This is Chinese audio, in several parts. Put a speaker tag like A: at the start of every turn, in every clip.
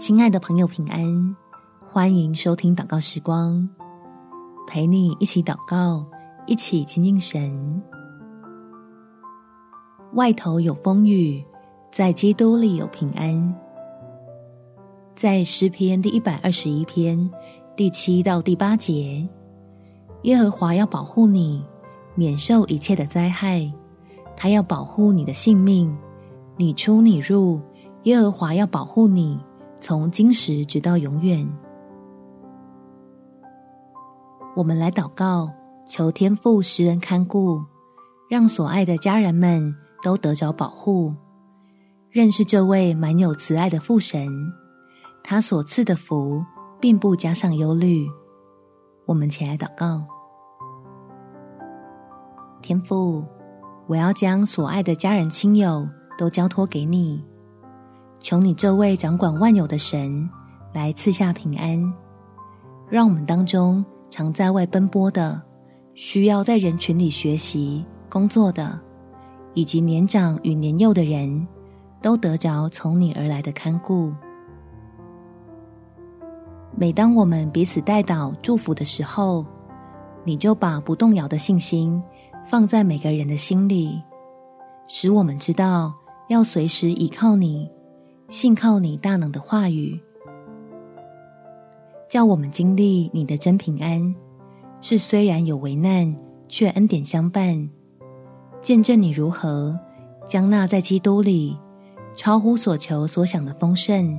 A: 亲爱的朋友，平安！欢迎收听祷告时光，陪你一起祷告，一起亲近神。外头有风雨，在基督里有平安。在诗篇第一百二十一篇第七到第八节，耶和华要保护你，免受一切的灾害。他要保护你的性命，你出你入，耶和华要保护你，从今时直到永远。我们来祷告，求天父施恩看顾，让所爱的家人们都得着保护。认识这位满有慈爱的父神，他所赐的福，并不加上忧虑。我们起来祷告，天父。我要将所爱的家人亲友都交托给你，求你这位掌管万有的神来赐下平安，让我们当中常在外奔波的、需要在人群里学习工作的，以及年长与年幼的人，都得着从你而来的看顾。每当我们彼此代祷祝福的时候，你就把不动摇的信心。放在每个人的心里，使我们知道要随时倚靠你，信靠你大能的话语，叫我们经历你的真平安。是虽然有危难，却恩典相伴。见证你如何将那在基督里超乎所求所想的丰盛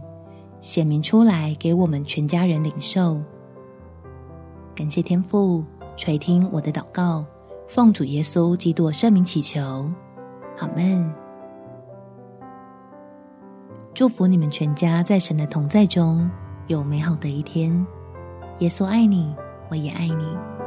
A: 显明出来，给我们全家人领受。感谢天父垂听我的祷告。奉主耶稣基督圣名祈求，阿们。祝福你们全家在神的同在中有美好的一天。耶稣爱你，我也爱你。